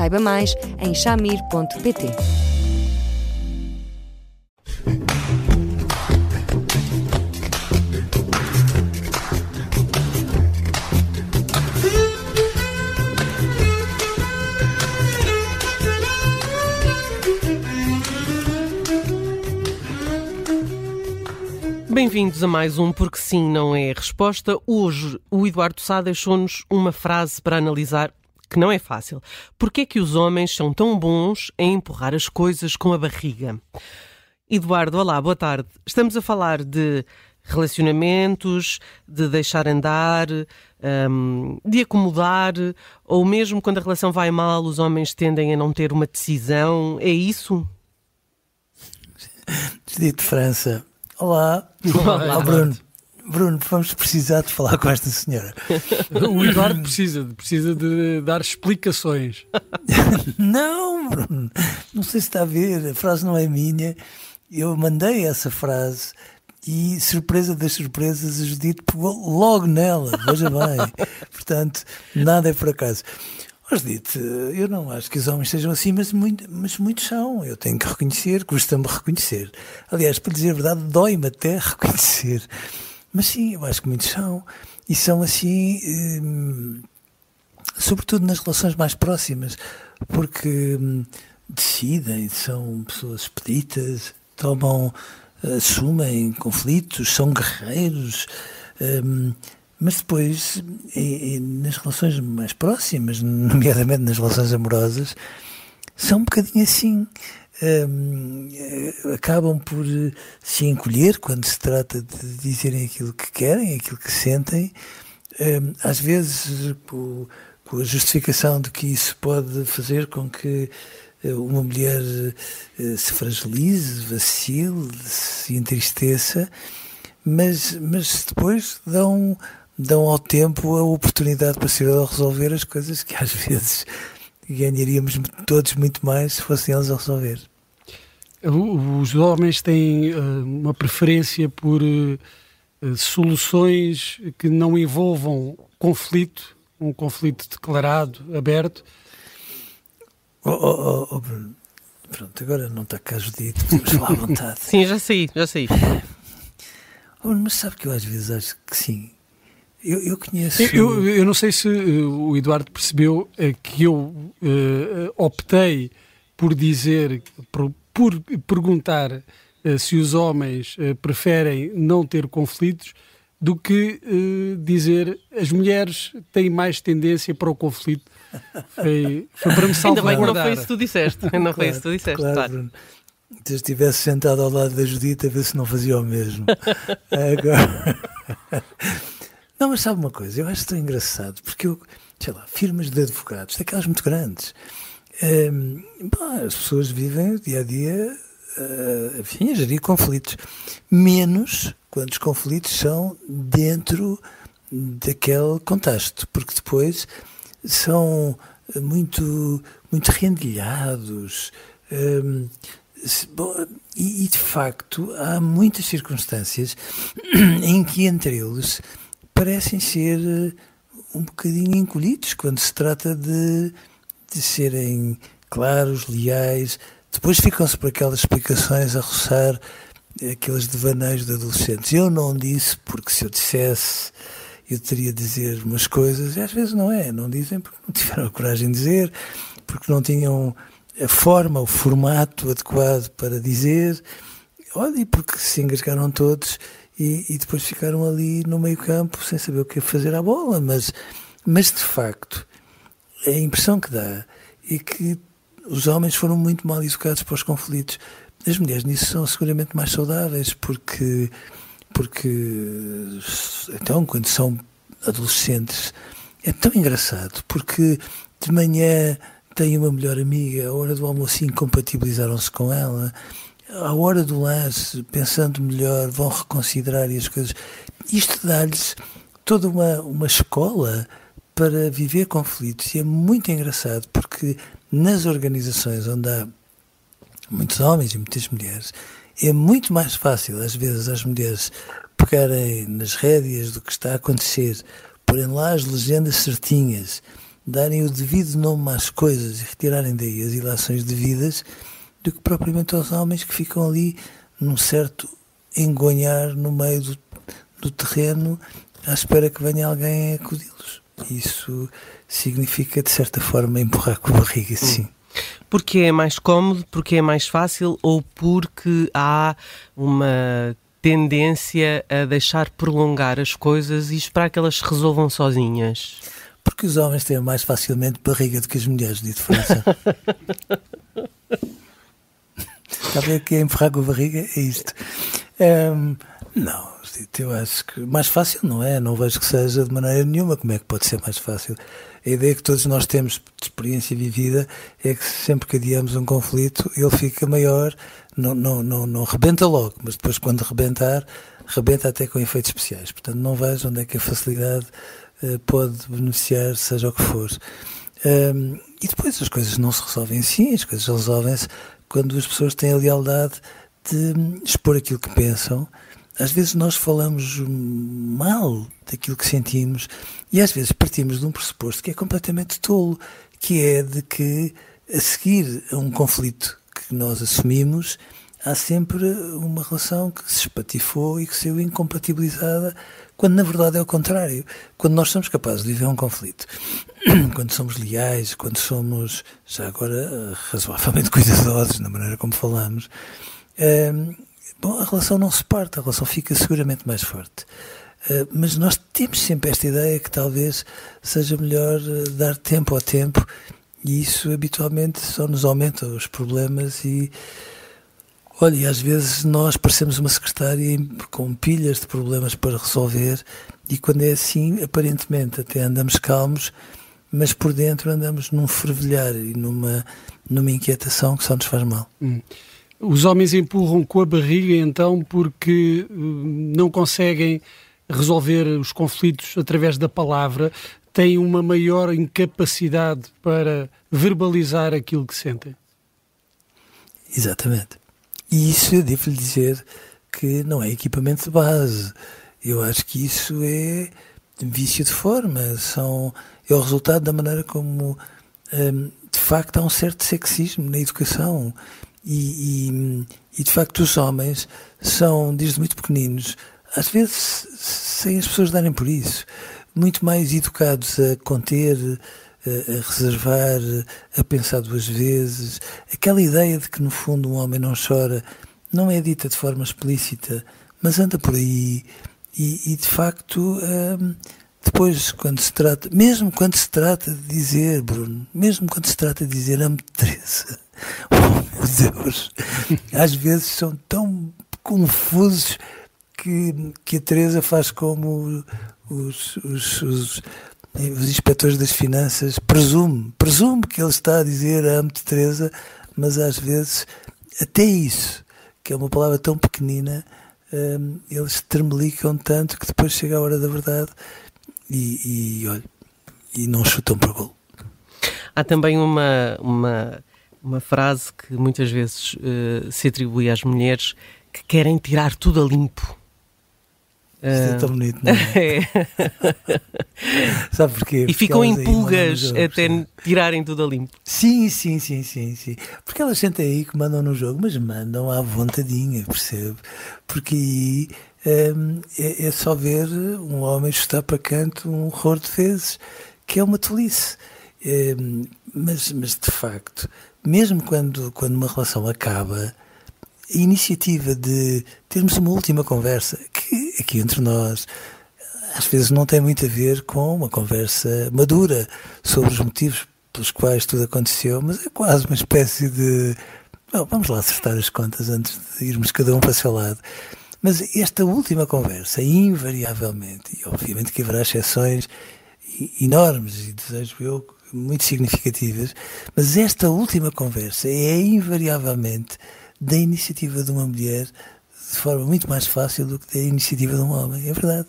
Saiba mais em chamir.pt. Bem-vindos a mais um Porque Sim Não é a Resposta. Hoje o Eduardo Sá deixou-nos uma frase para analisar que não é fácil. Porquê é que os homens são tão bons em empurrar as coisas com a barriga? Eduardo, olá, boa tarde. Estamos a falar de relacionamentos, de deixar andar, um, de acomodar, ou mesmo quando a relação vai mal, os homens tendem a não ter uma decisão. É isso? Dito França. Olá. Olá, Olá Bruno. Bruno, vamos precisar de falar com esta senhora. O Eduardo precisa, precisa de dar explicações. não, Bruno, não sei se está a ver, a frase não é minha. Eu mandei essa frase e, surpresa das surpresas, a Judite pegou logo nela, veja bem. Portanto, nada é por acaso. Mas dito, eu não acho que os homens sejam assim, mas, muito, mas muitos são. Eu tenho que reconhecer, custa-me reconhecer. Aliás, para dizer a verdade, dói-me até reconhecer. Mas sim, eu acho que muitos são. E são assim, hum, sobretudo nas relações mais próximas, porque hum, decidem, são pessoas expeditas, tomam, assumem conflitos, são guerreiros. Hum, mas depois, e, e nas relações mais próximas, nomeadamente nas relações amorosas, são um bocadinho assim. Um, acabam por se encolher quando se trata de dizerem aquilo que querem, aquilo que sentem, um, às vezes com, com, a justificação de que isso pode fazer com que eh, uma mulher se fragilize, vacile, se entristeça, mas, mas depois dão, dão ao tempo a oportunidade para se resolver as coisas que às vezes ganharíamos todos muito mais se fossem eles a resolver. Os homens têm uh, uma preferência por uh, soluções que não envolvam conflito, um conflito declarado, aberto. Oh, oh, oh, Bruno, pronto, agora não está cá Judito, podemos falar à vontade. sim, já saí, já saí. Oh, mas sabe que eu às vezes acho que sim. Eu, eu conheço. Eu, eu, não sei se uh, o Eduardo percebeu que eu optei por dizer, por, por perguntar uh, se os homens uh, preferem não ter conflitos do que uh, dizer as mulheres têm mais tendência para o conflito. Foi, foi para me salvar. Ainda bem que não foi isso que tu disseste. Não claro, foi isso que tu disseste, claro. claro. Se eu estivesse sentado ao lado da Judita a ver se não fazia o mesmo. Agora... Não, mas sabe uma coisa? Eu acho tão engraçado, porque eu, sei lá, firmas de advogados, daquelas muito grandes, Hum, as pessoas vivem dia a dia uh, enfim, a gerir conflitos. Menos quando os conflitos são dentro daquele contexto, porque depois são muito, muito rendilhados. Um, bom, e, e, de facto há muitas circunstâncias em que entre eles parecem ser eh, um bocadinho encolhidos quando se trata de de serem claros, leais. Depois ficam-se por aquelas explicações a roçar aqueles devaneios de adolescentes. Eu não disse porque se eu dissesse eu teria de dizer umas coisas e às vezes não é, não dizem porque não tiveram a coragem de dizer, porque não tinham a forma, o formato adequado para dizer, olha, e porque se engasgaram todos e, e depois ficaram ali no meio campo sem saber o que fazer à bola, mas, mas de facto a impressão que dá é que os homens foram muito mal educados para os conflitos. As mulheres nisso são seguramente mais saudáveis, porque, porque então, quando são adolescentes, é tão engraçado, porque de manhã têm uma melhor amiga, à hora do almoço incompatibilizaram-se com ela, à hora do lance, pensando melhor, vão reconsiderar as coisas. Isto dá-lhes toda uma, uma escola para viver conflitos. E é muito engraçado porque nas organizações onde há muitos homens e muitas mulheres, é muito mais fácil, às vezes, as mulheres pegarem nas rédeas do que está a acontecer, porem lá as legendas certinhas, darem o devido nome às coisas e retirarem daí as ilações devidas, do que propriamente aos homens que ficam ali num certo engonhar no meio do, do terreno à espera que venha alguém a acudi-los. Isso significa, de certa forma, empurrar com a barriga, sim. Porque é mais cómodo, porque é mais fácil ou porque há uma tendência a deixar prolongar as coisas e esperar que elas se resolvam sozinhas? Porque os homens têm mais facilmente barriga do que as mulheres, de diferença. Está a ver que é empurrar com a barriga? É isto. Um, não, eu acho que mais fácil não é, não vejo que seja de maneira nenhuma. Como é que pode ser mais fácil? A ideia que todos nós temos de experiência vivida é que sempre que adiamos um conflito, ele fica maior, não, não, não, não rebenta logo, mas depois quando rebentar, rebenta até com efeitos especiais. Portanto, não vejo onde é que a facilidade uh, pode beneficiar, seja o que for. Um, e depois as coisas não se resolvem assim, as coisas resolvem-se quando as pessoas têm a lealdade de expor aquilo que pensam. Às vezes nós falamos mal daquilo que sentimos e às vezes partimos de um pressuposto que é completamente tolo, que é de que a seguir a um conflito que nós assumimos, há sempre uma relação que se espatifou e que saiu incompatibilizada, quando na verdade é o contrário. Quando nós somos capazes de viver um conflito, quando somos leais, quando somos, já agora, razoavelmente cuidadosos na maneira como falamos, é, bom, a relação não se parte, a relação fica seguramente mais forte. Uh, mas nós temos sempre esta ideia que talvez seja melhor uh, dar tempo ao tempo e isso habitualmente só nos aumenta os problemas e olha, e às vezes nós parecemos uma secretária com pilhas de problemas para resolver e quando é assim, aparentemente até andamos calmos, mas por dentro andamos num fervilhar e numa, numa inquietação que só nos faz mal. Hum. Os homens empurram com a barriga então porque hum, não conseguem resolver os conflitos através da palavra, têm uma maior incapacidade para verbalizar aquilo que sentem. Exatamente. E isso eu devo-lhe dizer que não é equipamento de base. Eu acho que isso é vício de forma, são, é o resultado da maneira como hum, de facto há um certo sexismo na educação e, e, e, de facto os homens são, desde muito pequeninos, às vezes sem as pessoas darem por isso, muito mais educados a conter, a, reservar, a pensar duas vezes. Aquela ideia de que no fundo um homem não chora não é dita de forma explícita, mas anda por aí e, e de facto hum, depois quando se trata, mesmo quando se trata de dizer, Bruno, mesmo quando se trata de dizer amo Teresa, oh meu Deus, às vezes são tão confusos que, que a Teresa faz como os, os, os, os inspectores das finanças presume, presume que ele está a dizer amo-te Teresa, mas às vezes até isso, que é uma palavra tão pequenina, um, eles tremelicam tanto que depois chega a hora da verdade e, e olha, e não chutam para o gol. Há também uma, uma, uma frase que muitas vezes uh, se atribui às mulheres que querem tirar tudo a limpo. Isto é tão bonito, não é? é. Sabe porquê? Porque e ficam em pulgas até tirarem tudo a limpo. Sim, sim, sim, sim, sim. Porque elas sentem aí que mandam no jogo, mas mandam à vontadinha, percebe? Porque aí hum, é, é, só ver um homem chutar para canto um horror de vezes, que é uma tolice. Hum, mas, mas de facto, mesmo quando, quando uma relação acaba, a iniciativa de termos uma última conversa, que aqui entre nós às vezes não tem muito a ver com uma conversa madura sobre os motivos pelos quais tudo aconteceu, mas é quase uma espécie de. Bom, vamos lá acertar as contas antes de irmos cada um para o seu lado. Mas esta última conversa, invariavelmente, e obviamente que haverá exceções enormes, e desejo eu muito significativas, mas esta última conversa é invariavelmente da iniciativa de uma mulher de forma muito mais fácil do que da iniciativa de um homem. É verdade.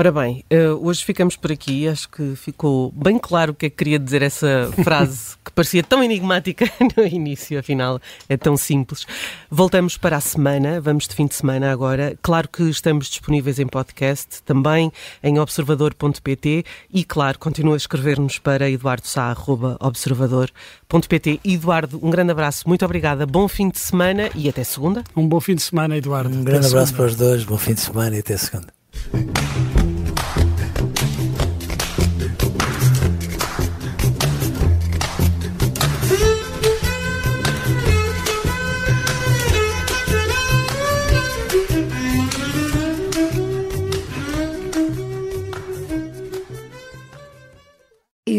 Ora bem, uh, hoje ficamos por aqui. Acho que ficou bem claro o que é que queria dizer essa frase que parecia tão enigmática no início, afinal é tão simples. Voltamos para a semana, vamos de fim de semana agora. Claro que estamos disponíveis em podcast, também em observador.pt e, claro, continua a escrever-nos para eduardosá.observador.pt. Eduardo, um grande abraço, muito obrigada, bom fim de semana e até segunda. Um bom fim de semana, Eduardo. Um grande abraço para os dois, bom fim de semana e até segunda.